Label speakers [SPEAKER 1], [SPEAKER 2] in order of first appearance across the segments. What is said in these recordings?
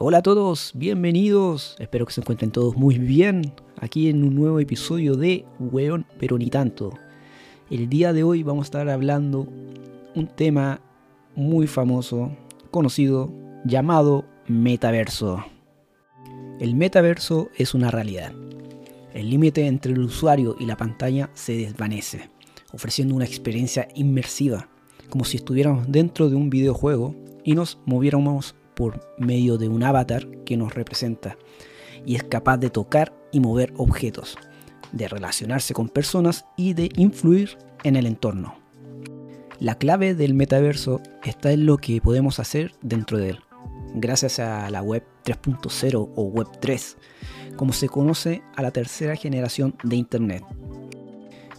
[SPEAKER 1] Hola a todos, bienvenidos. Espero que se encuentren todos muy bien aquí en un nuevo episodio de Weón, pero ni tanto. El día de hoy vamos a estar hablando un tema muy famoso, conocido, llamado metaverso. El metaverso es una realidad. El límite entre el usuario y la pantalla se desvanece, ofreciendo una experiencia inmersiva, como si estuviéramos dentro de un videojuego y nos moviéramos por medio de un avatar que nos representa y es capaz de tocar y mover objetos, de relacionarse con personas y de influir en el entorno. La clave del metaverso está en lo que podemos hacer dentro de él, gracias a la web 3.0 o web 3, como se conoce a la tercera generación de Internet.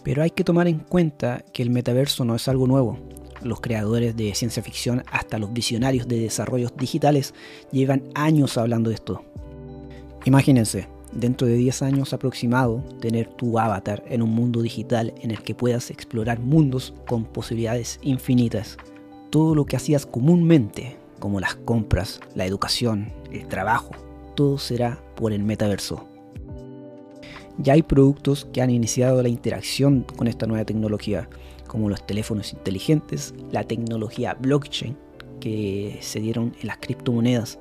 [SPEAKER 1] Pero hay que tomar en cuenta que el metaverso no es algo nuevo, los creadores de ciencia ficción hasta los visionarios de desarrollos digitales llevan años hablando de esto. Imagínense, dentro de 10 años aproximado, tener tu avatar en un mundo digital en el que puedas explorar mundos con posibilidades infinitas. Todo lo que hacías comúnmente, como las compras, la educación, el trabajo, todo será por el metaverso. Ya hay productos que han iniciado la interacción con esta nueva tecnología, como los teléfonos inteligentes, la tecnología blockchain que se dieron en las criptomonedas.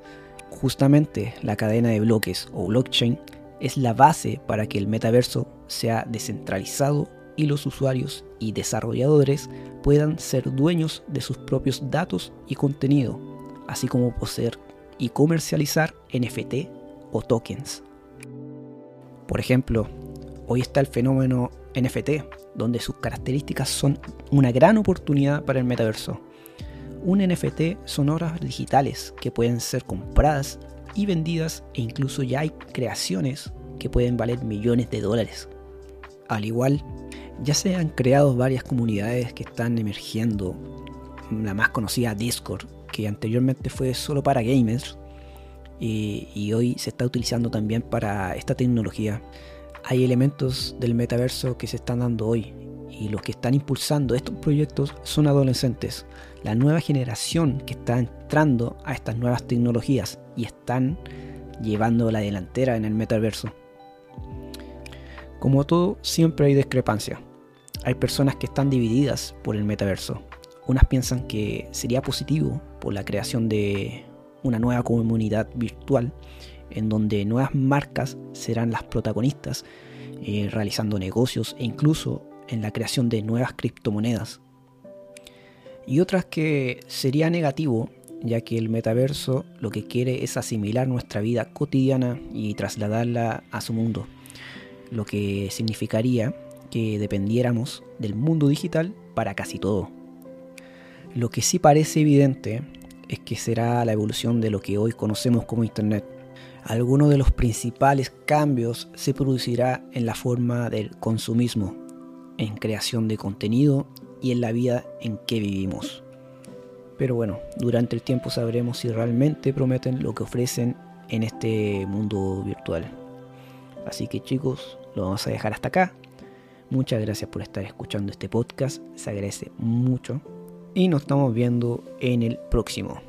[SPEAKER 1] Justamente la cadena de bloques o blockchain es la base para que el metaverso sea descentralizado y los usuarios y desarrolladores puedan ser dueños de sus propios datos y contenido, así como poseer y comercializar NFT o tokens. Por ejemplo, hoy está el fenómeno NFT, donde sus características son una gran oportunidad para el metaverso. Un NFT son obras digitales que pueden ser compradas y vendidas e incluso ya hay creaciones que pueden valer millones de dólares. Al igual, ya se han creado varias comunidades que están emergiendo. La más conocida Discord, que anteriormente fue solo para gamers y, y hoy se está utilizando también para esta tecnología hay elementos del metaverso que se están dando hoy y los que están impulsando estos proyectos son adolescentes, la nueva generación que está entrando a estas nuevas tecnologías y están llevando la delantera en el metaverso. Como todo, siempre hay discrepancia. Hay personas que están divididas por el metaverso. Unas piensan que sería positivo por la creación de una nueva comunidad virtual en donde nuevas marcas serán las protagonistas, eh, realizando negocios e incluso en la creación de nuevas criptomonedas. Y otras que sería negativo, ya que el metaverso lo que quiere es asimilar nuestra vida cotidiana y trasladarla a su mundo, lo que significaría que dependiéramos del mundo digital para casi todo. Lo que sí parece evidente es que será la evolución de lo que hoy conocemos como Internet, alguno de los principales cambios se producirá en la forma del consumismo, en creación de contenido y en la vida en que vivimos. Pero bueno, durante el tiempo sabremos si realmente prometen lo que ofrecen en este mundo virtual. Así que chicos, lo vamos a dejar hasta acá. Muchas gracias por estar escuchando este podcast, se agradece mucho y nos estamos viendo en el próximo.